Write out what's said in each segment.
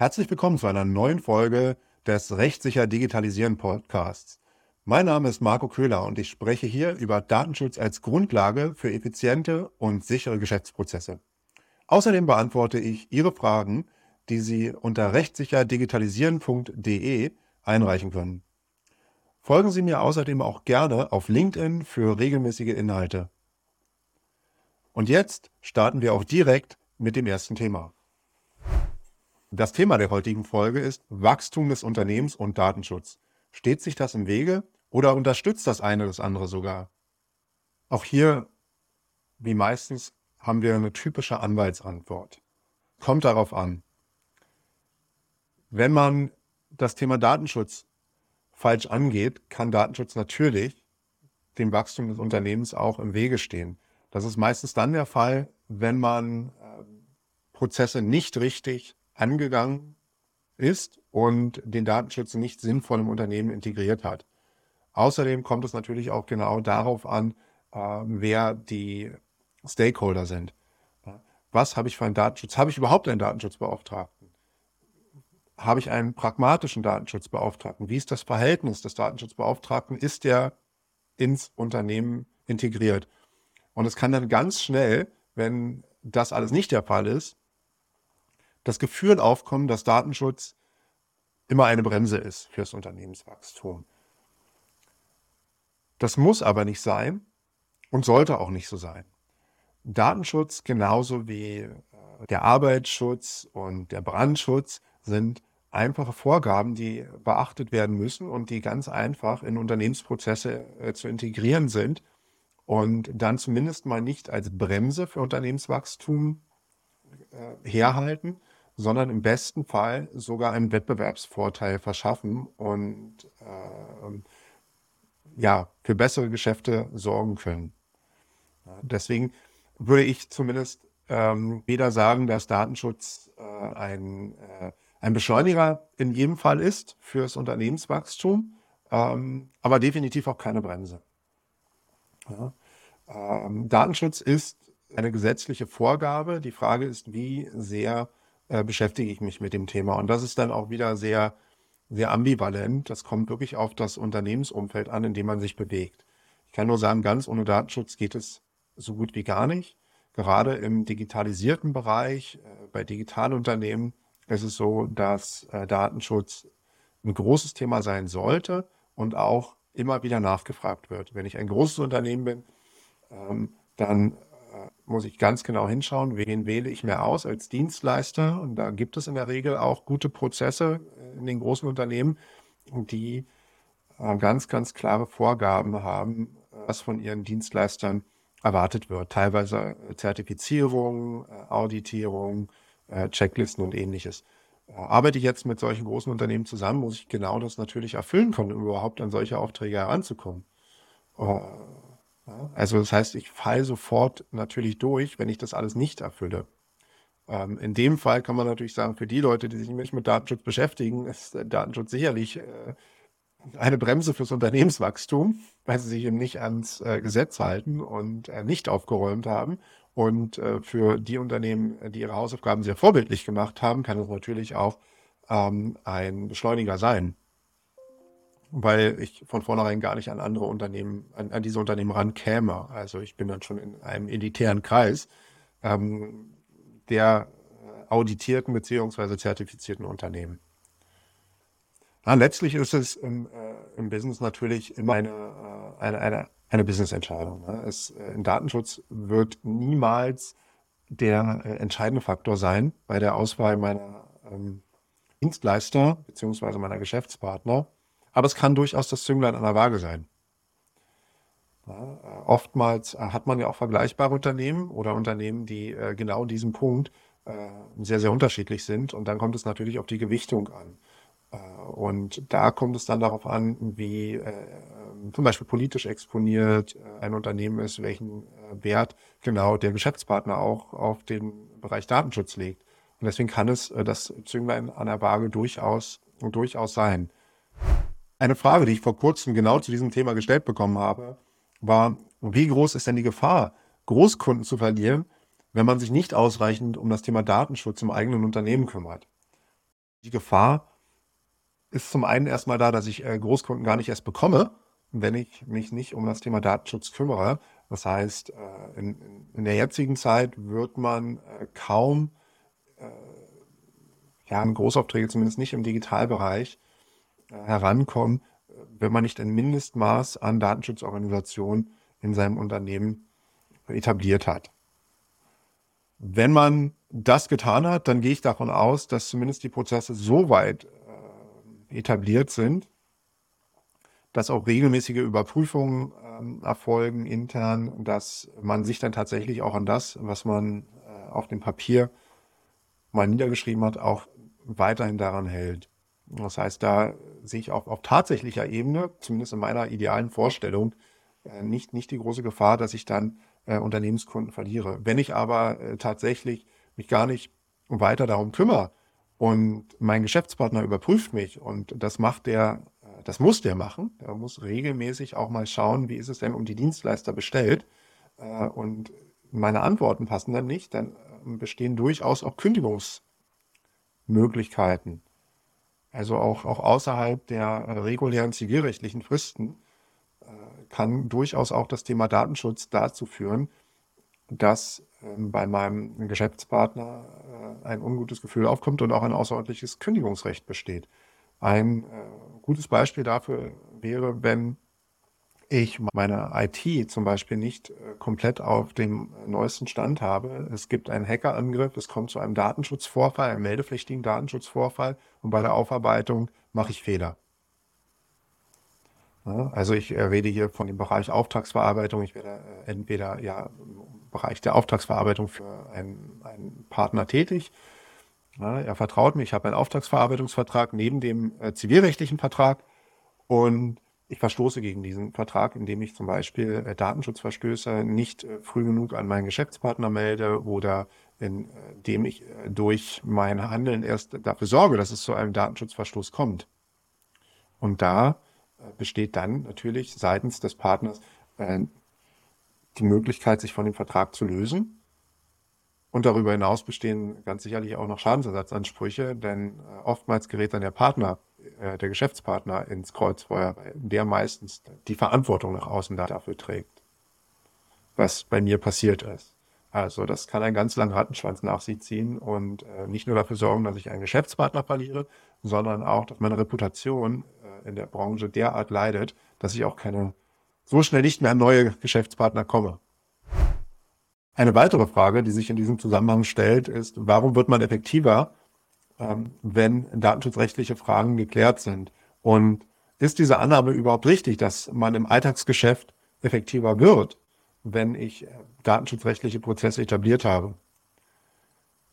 Herzlich willkommen zu einer neuen Folge des Rechtssicher Digitalisieren Podcasts. Mein Name ist Marco Köhler und ich spreche hier über Datenschutz als Grundlage für effiziente und sichere Geschäftsprozesse. Außerdem beantworte ich Ihre Fragen, die Sie unter rechtssicherdigitalisieren.de einreichen können. Folgen Sie mir außerdem auch gerne auf LinkedIn für regelmäßige Inhalte. Und jetzt starten wir auch direkt mit dem ersten Thema. Das Thema der heutigen Folge ist Wachstum des Unternehmens und Datenschutz. Steht sich das im Wege oder unterstützt das eine das andere sogar? Auch hier, wie meistens, haben wir eine typische Anwaltsantwort. Kommt darauf an. Wenn man das Thema Datenschutz falsch angeht, kann Datenschutz natürlich dem Wachstum des Unternehmens auch im Wege stehen. Das ist meistens dann der Fall, wenn man äh, Prozesse nicht richtig angegangen ist und den Datenschutz nicht sinnvoll im Unternehmen integriert hat. Außerdem kommt es natürlich auch genau darauf an, äh, wer die Stakeholder sind. Was habe ich für einen Datenschutz? Habe ich überhaupt einen Datenschutzbeauftragten? Habe ich einen pragmatischen Datenschutzbeauftragten? Wie ist das Verhältnis des Datenschutzbeauftragten? Ist der ins Unternehmen integriert? Und es kann dann ganz schnell, wenn das alles nicht der Fall ist, das Gefühl aufkommen, dass Datenschutz immer eine Bremse ist fürs Unternehmenswachstum. Das muss aber nicht sein und sollte auch nicht so sein. Datenschutz genauso wie äh, der Arbeitsschutz und der Brandschutz sind einfache Vorgaben, die beachtet werden müssen und die ganz einfach in Unternehmensprozesse äh, zu integrieren sind und dann zumindest mal nicht als Bremse für Unternehmenswachstum äh, herhalten, sondern im besten Fall sogar einen Wettbewerbsvorteil verschaffen und äh, ja, für bessere Geschäfte sorgen können. Deswegen würde ich zumindest ähm, weder sagen, dass Datenschutz äh, ein, äh, ein Beschleuniger in jedem Fall ist fürs Unternehmenswachstum, ähm, aber definitiv auch keine Bremse. Ja. Ähm, Datenschutz ist eine gesetzliche Vorgabe. Die Frage ist, wie sehr äh, beschäftige ich mich mit dem Thema. Und das ist dann auch wieder sehr, sehr ambivalent. Das kommt wirklich auf das Unternehmensumfeld an, in dem man sich bewegt. Ich kann nur sagen, ganz ohne Datenschutz geht es so gut wie gar nicht. Gerade im digitalisierten Bereich, äh, bei Digitalunternehmen, ist es so, dass äh, Datenschutz ein großes Thema sein sollte und auch immer wieder nachgefragt wird. Wenn ich ein großes Unternehmen bin, ähm, dann muss ich ganz genau hinschauen, wen wähle ich mir aus als Dienstleister. Und da gibt es in der Regel auch gute Prozesse in den großen Unternehmen, die äh, ganz, ganz klare Vorgaben haben, was von ihren Dienstleistern erwartet wird. Teilweise Zertifizierung, äh, Auditierung, äh, Checklisten und ähnliches. Arbeite ich jetzt mit solchen großen Unternehmen zusammen, muss ich genau das natürlich erfüllen können, um überhaupt an solche Aufträge heranzukommen. Also das heißt, ich falle sofort natürlich durch, wenn ich das alles nicht erfülle. Ähm, in dem Fall kann man natürlich sagen, für die Leute, die sich nicht mit Datenschutz beschäftigen, ist Datenschutz sicherlich äh, eine Bremse fürs Unternehmenswachstum, weil sie sich eben nicht ans äh, Gesetz halten und äh, nicht aufgeräumt haben. Und äh, für die Unternehmen, die ihre Hausaufgaben sehr vorbildlich gemacht haben, kann es natürlich auch ähm, ein Beschleuniger sein weil ich von vornherein gar nicht an andere Unternehmen, an, an diese Unternehmen rankäme. Also ich bin dann schon in einem elitären Kreis ähm, der auditierten bzw. zertifizierten Unternehmen. Ja, letztlich ist es im, äh, im Business natürlich immer eine, äh, eine, eine, eine Business-Entscheidung. Ne? Es, äh, Im Datenschutz wird niemals der äh, entscheidende Faktor sein bei der Auswahl meiner ähm, Dienstleister bzw. meiner Geschäftspartner aber es kann durchaus das Zünglein an der Waage sein. Ja, äh, oftmals äh, hat man ja auch vergleichbare Unternehmen oder Unternehmen, die äh, genau in diesem Punkt äh, sehr, sehr unterschiedlich sind. Und dann kommt es natürlich auf die Gewichtung an. Äh, und da kommt es dann darauf an, wie äh, zum Beispiel politisch exponiert ein Unternehmen ist, welchen Wert genau der Geschäftspartner auch auf den Bereich Datenschutz legt. Und deswegen kann es das Zünglein an der Waage durchaus, durchaus sein. Eine Frage, die ich vor kurzem genau zu diesem Thema gestellt bekommen habe, war, wie groß ist denn die Gefahr, Großkunden zu verlieren, wenn man sich nicht ausreichend um das Thema Datenschutz im eigenen Unternehmen kümmert? Die Gefahr ist zum einen erstmal da, dass ich äh, Großkunden gar nicht erst bekomme, wenn ich mich nicht um das Thema Datenschutz kümmere. Das heißt, äh, in, in der jetzigen Zeit wird man äh, kaum ja, Großaufträge, zumindest nicht im Digitalbereich, herankommen, wenn man nicht ein Mindestmaß an Datenschutzorganisation in seinem Unternehmen etabliert hat. Wenn man das getan hat, dann gehe ich davon aus, dass zumindest die Prozesse so weit äh, etabliert sind, dass auch regelmäßige Überprüfungen äh, erfolgen intern, dass man sich dann tatsächlich auch an das, was man äh, auf dem Papier mal niedergeschrieben hat, auch weiterhin daran hält. Das heißt, da sehe ich auch auf tatsächlicher Ebene, zumindest in meiner idealen Vorstellung, äh, nicht, nicht die große Gefahr, dass ich dann äh, Unternehmenskunden verliere. Wenn ich aber äh, tatsächlich mich gar nicht weiter darum kümmere und mein Geschäftspartner überprüft mich und das macht der, äh, das muss der machen. Der muss regelmäßig auch mal schauen, wie ist es denn um die Dienstleister bestellt äh, und meine Antworten passen dann nicht, dann äh, bestehen durchaus auch Kündigungsmöglichkeiten. Also auch, auch außerhalb der äh, regulären zivilrechtlichen Fristen kann durchaus auch das Thema Datenschutz dazu führen, dass ähm, bei meinem Geschäftspartner äh, ein ungutes Gefühl aufkommt und auch ein außerordentliches Kündigungsrecht besteht. Ein äh, gutes Beispiel dafür wäre, wenn ich meine IT zum Beispiel nicht äh, komplett auf dem neuesten Stand habe. Es gibt einen Hackerangriff, es kommt zu einem Datenschutzvorfall, einem meldepflichtigen Datenschutzvorfall und bei der Aufarbeitung mache ich Fehler. Also ich rede hier von dem Bereich Auftragsverarbeitung. Ich werde äh, entweder ja im Bereich der Auftragsverarbeitung für einen, einen Partner tätig. er vertraut mir, ich habe einen Auftragsverarbeitungsvertrag neben dem äh, zivilrechtlichen Vertrag und ich verstoße gegen diesen Vertrag, indem ich zum Beispiel äh, Datenschutzverstöße nicht früh genug an meinen Geschäftspartner melde oder indem ich durch mein Handeln erst dafür sorge, dass es zu einem Datenschutzverstoß kommt. Und da besteht dann natürlich seitens des Partners äh, die Möglichkeit, sich von dem Vertrag zu lösen. Und darüber hinaus bestehen ganz sicherlich auch noch Schadensersatzansprüche, denn äh, oftmals gerät dann der Partner, äh, der Geschäftspartner ins Kreuzfeuer, weil der meistens die Verantwortung nach außen dafür trägt, was bei mir passiert ist. Also das kann einen ganz langen Rattenschwanz nach sich ziehen und äh, nicht nur dafür sorgen, dass ich einen Geschäftspartner verliere, sondern auch, dass meine Reputation in der Branche derart leidet, dass ich auch keine so schnell nicht mehr an neue Geschäftspartner komme. Eine weitere Frage, die sich in diesem Zusammenhang stellt, ist, warum wird man effektiver, ähm, wenn datenschutzrechtliche Fragen geklärt sind? Und ist diese Annahme überhaupt richtig, dass man im Alltagsgeschäft effektiver wird, wenn ich äh, datenschutzrechtliche Prozesse etabliert habe?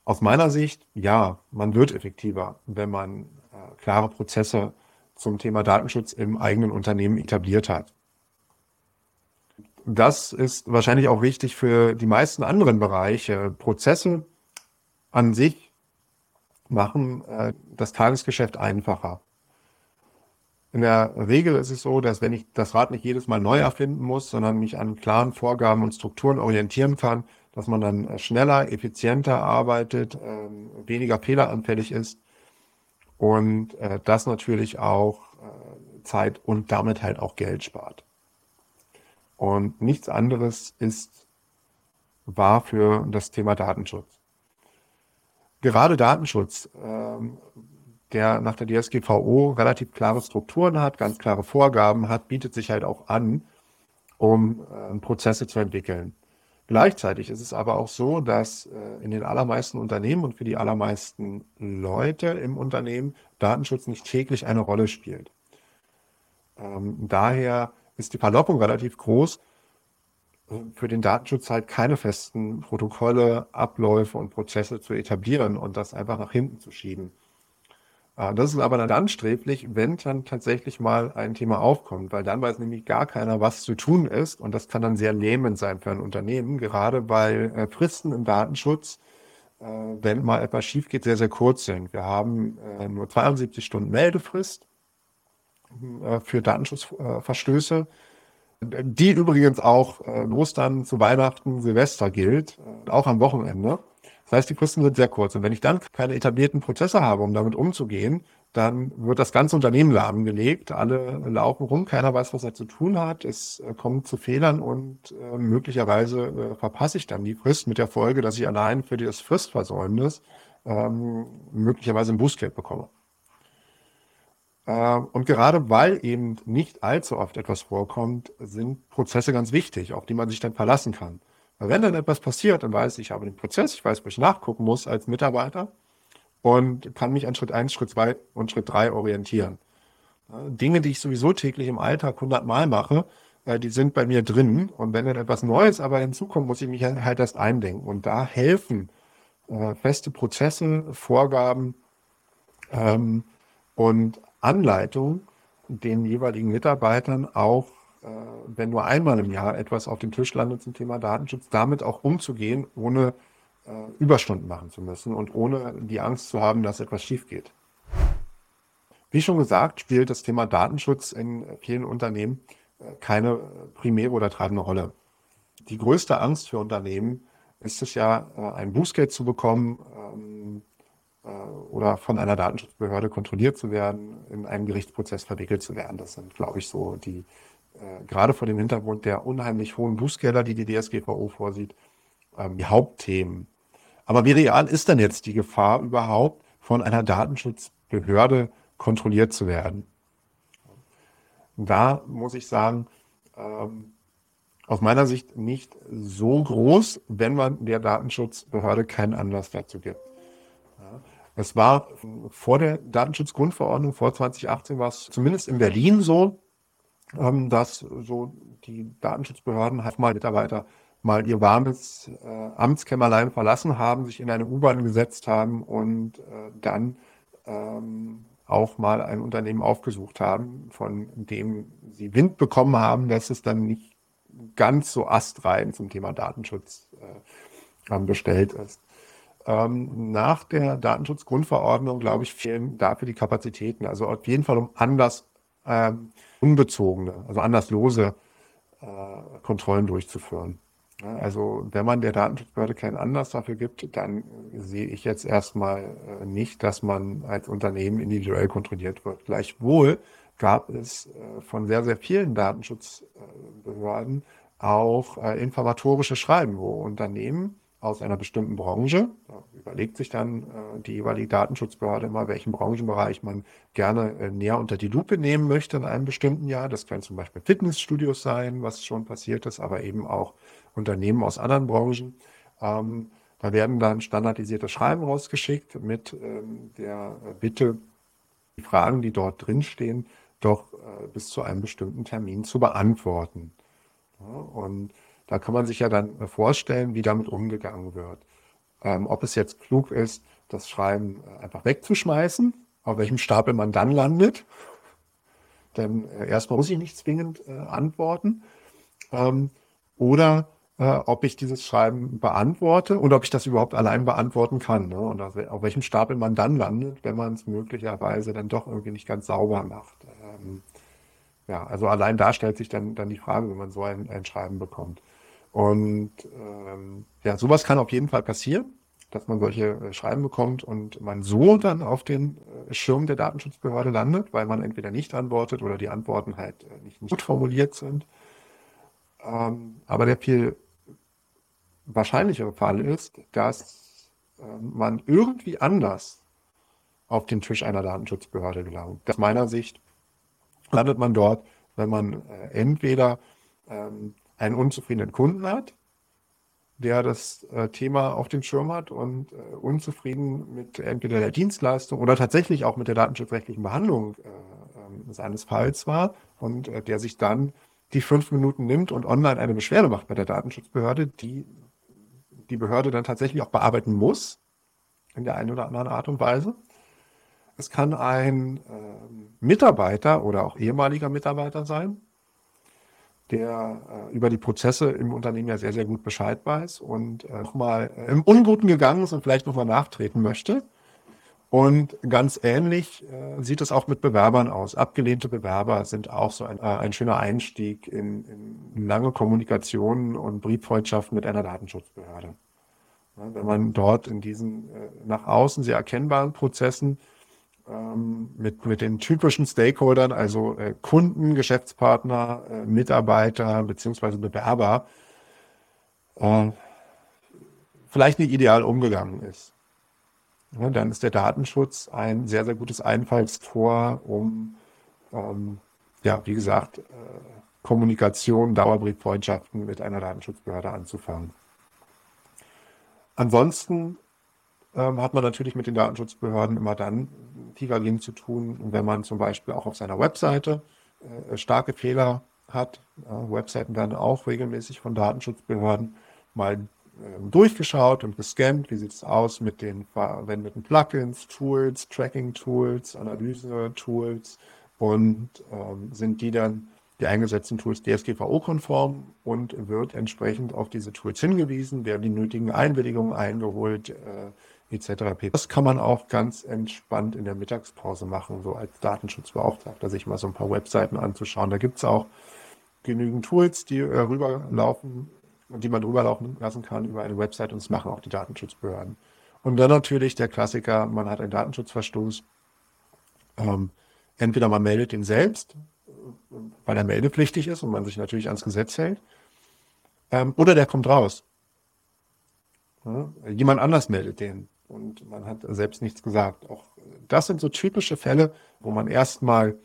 Aus meiner Sicht, ja, man wird effektiver, wenn man äh, klare Prozesse zum Thema Datenschutz im eigenen Unternehmen etabliert hat. Das ist wahrscheinlich auch wichtig für die meisten anderen Bereiche. Prozesse an sich machen äh, das Tagesgeschäft einfacher. In der Regel ist es so, dass wenn ich das Rad nicht jedes Mal neu erfinden muss, sondern mich an klaren Vorgaben und Strukturen orientieren kann, dass man dann schneller, effizienter arbeitet, äh, weniger fehleranfällig ist und äh, das natürlich auch äh, Zeit und damit halt auch Geld spart. Und nichts anderes ist wahr für das Thema Datenschutz. Gerade Datenschutz, ähm, der nach der DSGVO relativ klare Strukturen hat, ganz klare Vorgaben hat, bietet sich halt auch an, um äh, Prozesse zu entwickeln. Gleichzeitig ist es aber auch so, dass äh, in den allermeisten Unternehmen und für die allermeisten Leute im Unternehmen Datenschutz nicht täglich eine Rolle spielt. Ähm, daher ist die Verlockung relativ groß, für den Datenschutz halt keine festen Protokolle, Abläufe und Prozesse zu etablieren und das einfach nach hinten zu schieben. Äh, das ist aber dann sträflich, wenn dann tatsächlich mal ein Thema aufkommt, weil dann weiß nämlich gar keiner, was zu tun ist. Und das kann dann sehr lähmend sein für ein Unternehmen, gerade weil äh, Fristen im Datenschutz, äh, wenn mal etwas schief geht, sehr, sehr kurz sind. Wir haben nur 72 Stunden Meldefrist für Datenschutzverstöße, die übrigens auch Ostern zu Weihnachten, Silvester gilt, auch am Wochenende. Das heißt, die Fristen sind sehr kurz. Und wenn ich dann keine etablierten Prozesse habe, um damit umzugehen, dann wird das ganze Unternehmen lahmgelegt. Alle laufen rum, keiner weiß, was er zu tun hat. Es äh, kommt zu Fehlern und äh, möglicherweise äh, verpasse ich dann die Frist mit der Folge, dass ich allein für das Fristversäumnis ähm, möglicherweise ein Bußgeld bekomme. Äh, und gerade weil eben nicht allzu oft etwas vorkommt, sind Prozesse ganz wichtig, auf die man sich dann verlassen kann. Weil wenn dann etwas passiert, dann weiß ich, ich habe den Prozess, ich weiß, wo ich nachgucken muss als Mitarbeiter und kann mich an Schritt 1, Schritt 2 und Schritt 3 orientieren. Dinge, die ich sowieso täglich im Alltag 100 Mal mache, äh, die sind bei mir drin. Und wenn dann etwas Neues aber hinzukommt, muss ich mich halt erst eindenken. Und da helfen äh, feste Prozesse, Vorgaben ähm, und Anleitungen den jeweiligen Mitarbeitern auch, äh, wenn nur einmal im Jahr etwas auf dem Tisch landet zum Thema Datenschutz, damit auch umzugehen, ohne äh, Überstunden machen zu müssen und ohne die Angst zu haben, dass etwas schief geht. Wie schon gesagt, spielt das Thema Datenschutz in vielen Unternehmen äh, keine primäre oder treibende Rolle. Die größte Angst für Unternehmen ist es ja, äh, ein Bußgeld zu bekommen ähm, äh, oder von einer Datenschutzbehörde kontrolliert zu werden, in einen Gerichtsprozess verwickelt zu werden. Das sind, glaube ich, so die, äh, gerade vor dem Hintergrund der unheimlich hohen Bußgelder, die die DSGVO vorsieht, ähm, die Hauptthemen aber wie real ist denn jetzt die Gefahr überhaupt, von einer Datenschutzbehörde kontrolliert zu werden? Da muss ich sagen, ähm, aus meiner Sicht nicht so groß, wenn man der Datenschutzbehörde keinen Anlass dazu gibt. Ja. Es war vor der Datenschutzgrundverordnung, vor 2018 war es zumindest in Berlin so, ähm, dass so die Datenschutzbehörden halt mal Mitarbeiter mal ihr warmes äh, Amtskämmerlein verlassen haben, sich in eine U-Bahn gesetzt haben und äh, dann ähm, auch mal ein Unternehmen aufgesucht haben, von dem sie Wind bekommen haben, dass es dann nicht ganz so astrein zum Thema Datenschutz äh, bestellt ist. Ähm, nach der Datenschutzgrundverordnung, glaube ich, fehlen dafür die Kapazitäten. Also auf jeden Fall um anders ähm, unbezogene, also anderslose äh, Kontrollen durchzuführen. Also wenn man der Datenschutzbehörde keinen Anlass dafür gibt, dann sehe ich jetzt erstmal äh, nicht, dass man als Unternehmen individuell kontrolliert wird. Gleichwohl gab es äh, von sehr, sehr vielen Datenschutzbehörden auch äh, informatorische Schreiben, wo Unternehmen aus einer bestimmten Branche, überlegt sich dann die jeweilige Datenschutzbehörde immer, welchen Branchenbereich man gerne näher unter die Lupe nehmen möchte in einem bestimmten Jahr. Das können zum Beispiel Fitnessstudios sein, was schon passiert ist, aber eben auch Unternehmen aus anderen Branchen. Ähm, da werden dann standardisierte Schreiben rausgeschickt mit ähm, der Bitte, die Fragen, die dort drinstehen, doch äh, bis zu einem bestimmten Termin zu beantworten. Ja, und da kann man sich ja dann vorstellen, wie damit umgegangen wird. Ähm, ob es jetzt klug ist, das Schreiben äh, einfach wegzuschmeißen, auf welchem Stapel man dann landet. Denn äh, erstmal muss ich nicht zwingend äh, antworten. Ähm, oder äh, ob ich dieses Schreiben beantworte und ob ich das überhaupt allein beantworten kann. Ne? Und auf welchem Stapel man dann landet, wenn man es möglicherweise dann doch irgendwie nicht ganz sauber macht. Ähm, ja, also allein da stellt sich dann, dann die Frage, wenn man so ein, ein Schreiben bekommt. Und ähm, ja, sowas kann auf jeden Fall passieren, dass man solche äh, Schreiben bekommt und man so dann auf den äh, Schirm der Datenschutzbehörde landet, weil man entweder nicht antwortet oder die Antworten halt äh, nicht, gut formuliert sind. Ähm, aber der viel wahrscheinlichere Fall ist, dass äh, man irgendwie anders auf den Tisch einer Datenschutzbehörde gelangt. Aus meiner Sicht landet man dort, wenn man äh, entweder ähm, einen unzufriedenen Kunden hat, der das äh, Thema auf dem Schirm hat und äh, unzufrieden mit entweder der Dienstleistung oder tatsächlich auch mit der datenschutzrechtlichen Behandlung äh, ähm, seines Falls war und äh, der sich dann die fünf Minuten nimmt und online eine Beschwerde macht bei der Datenschutzbehörde, die die Behörde dann tatsächlich auch bearbeiten muss, in der einen oder anderen Art und Weise. Es kann ein äh, Mitarbeiter oder auch ehemaliger Mitarbeiter sein, der äh, über die Prozesse im Unternehmen ja sehr, sehr gut Bescheid weiß und äh, nochmal im Unguten gegangen ist und vielleicht nochmal nachtreten möchte. Und ganz ähnlich äh, sieht es auch mit Bewerbern aus. Abgelehnte Bewerber sind auch so ein, äh, ein schöner Einstieg in, in lange Kommunikation und Brieffreundschaft mit einer Datenschutzbehörde. wenn man dort in diesen äh, nach außen sehr erkennbaren Prozessen ähm, mit, mit den typischen Stakeholdern, also äh, Kunden, Geschäftspartner, äh, Mitarbeiter beziehungsweise Bewerber, äh, vielleicht nicht ideal umgegangen ist. Ja, dann ist der Datenschutz ein sehr, sehr gutes Einfallstor, um, ähm, ja, wie gesagt, äh, Kommunikation, Dauerbrieffreundschaften mit einer Datenschutzbehörde anzufangen. Ansonsten ähm, hat man natürlich mit den Datenschutzbehörden immer dann tiefergehend zu tun, wenn man zum Beispiel auch auf seiner Webseite äh, starke Fehler hat. Äh, Webseiten werden auch regelmäßig von Datenschutzbehörden mal äh, durchgeschaut und gescannt. Wie sieht es aus mit den verwendeten Plugins, Tools, Tracking-Tools, Analyse-Tools und ähm, sind die dann die eingesetzten Tools DSGVO-konform und wird entsprechend auf diese Tools hingewiesen, werden die nötigen Einwilligungen eingeholt, äh, etc. Das kann man auch ganz entspannt in der Mittagspause machen, so als Datenschutzbeauftragter, sich mal so ein paar Webseiten anzuschauen. Da gibt es auch genügend Tools, die äh, rüberlaufen, die man rüberlaufen lassen kann über eine Website und das machen auch die Datenschutzbehörden. Und dann natürlich der Klassiker, man hat einen Datenschutzverstoß. Ähm, entweder man meldet ihn selbst, weil er meldepflichtig ist und man sich natürlich ans Gesetz hält, ähm, oder der kommt raus. Ja, jemand anders meldet den und man hat selbst nichts gesagt. Auch das sind so typische Fälle, wo man erstmal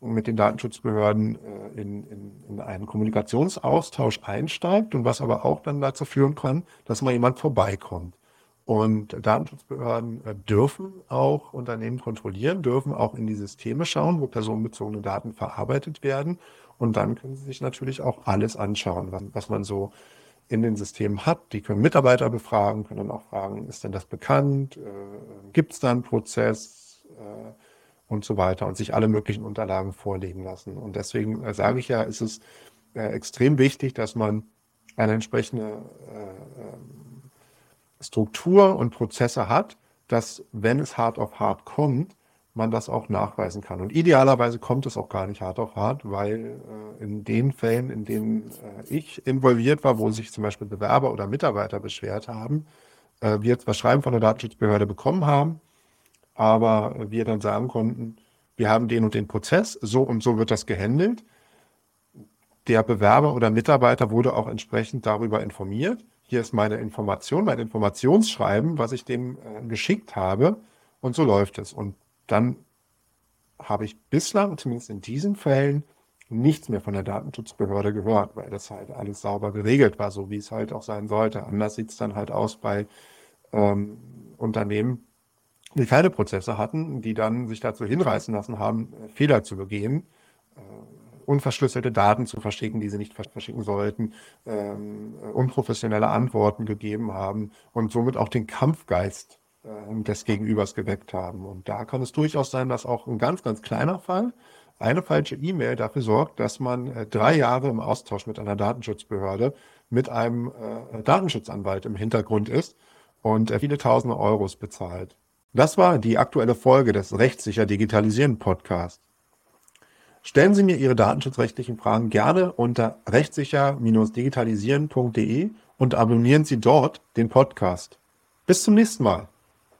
mit den Datenschutzbehörden äh, in, in, in einen Kommunikationsaustausch einsteigt und was aber auch dann dazu führen kann, dass mal jemand vorbeikommt. Und Datenschutzbehörden äh, dürfen auch Unternehmen kontrollieren, dürfen auch in die Systeme schauen, wo personenbezogene Daten verarbeitet werden. Und dann können sie sich natürlich auch alles anschauen, was, was man so in den Systemen hat. Die können Mitarbeiter befragen, können dann auch fragen, ist denn das bekannt? Äh, Gibt es da einen Prozess? Äh, und so weiter und sich alle möglichen Unterlagen vorlegen lassen. Und deswegen äh, sage ich ja, ist es extrem wichtig, dass man eine entsprechende äh, ähm, Struktur und Prozesse hat, dass, wenn es hart auf hart kommt, man das auch nachweisen kann. Und idealerweise kommt es auch gar nicht hart auf hart, weil äh, in den Fällen, in denen äh, ich involviert war, wo sich zum Beispiel Bewerber oder Mitarbeiter beschwert haben, äh, wir zwar Schreiben von der Datenschutzbehörde bekommen haben, aber wir dann sagen konnten, wir haben den und den Prozess, so und so wird das gehandelt. Der Bewerber oder Mitarbeiter wurde auch entsprechend darüber informiert. Hier ist meine Information, mein Informationsschreiben, was ich dem äh, geschickt habe. Und so läuft es. Und dann habe ich bislang, zumindest in diesen Fällen, nichts mehr von der Datenschutzbehörde gehört, weil das halt alles sauber geregelt war, so wie es halt auch sein sollte. Anders sieht es dann halt aus bei ähm, Unternehmen, die keine Prozesse hatten, die dann sich dazu hinreißen lassen haben, äh, Fehler zu begehen, äh, unverschlüsselte Daten zu verschicken, die sie nicht verschicken sollten, ähm, unprofessionelle Antworten gegeben haben und somit auch den Kampfgeist äh, des Gegenübers geweckt haben. Und da kann es durchaus sein, dass auch ein ganz, ganz kleiner Fall, eine falsche E-Mail dafür sorgt, dass man äh, drei Jahre im Austausch mit einer Datenschutzbehörde mit einem äh, Datenschutzanwalt im Hintergrund ist und äh, viele tausende Euros bezahlt. Das war die aktuelle Folge des Rechtssicher Digitalisieren Podcast. Stellen Sie mir Ihre datenschutzrechtlichen Fragen gerne unter rechtssicher-digitalisieren.de und abonnieren Sie dort den Podcast. Bis zum nächsten Mal.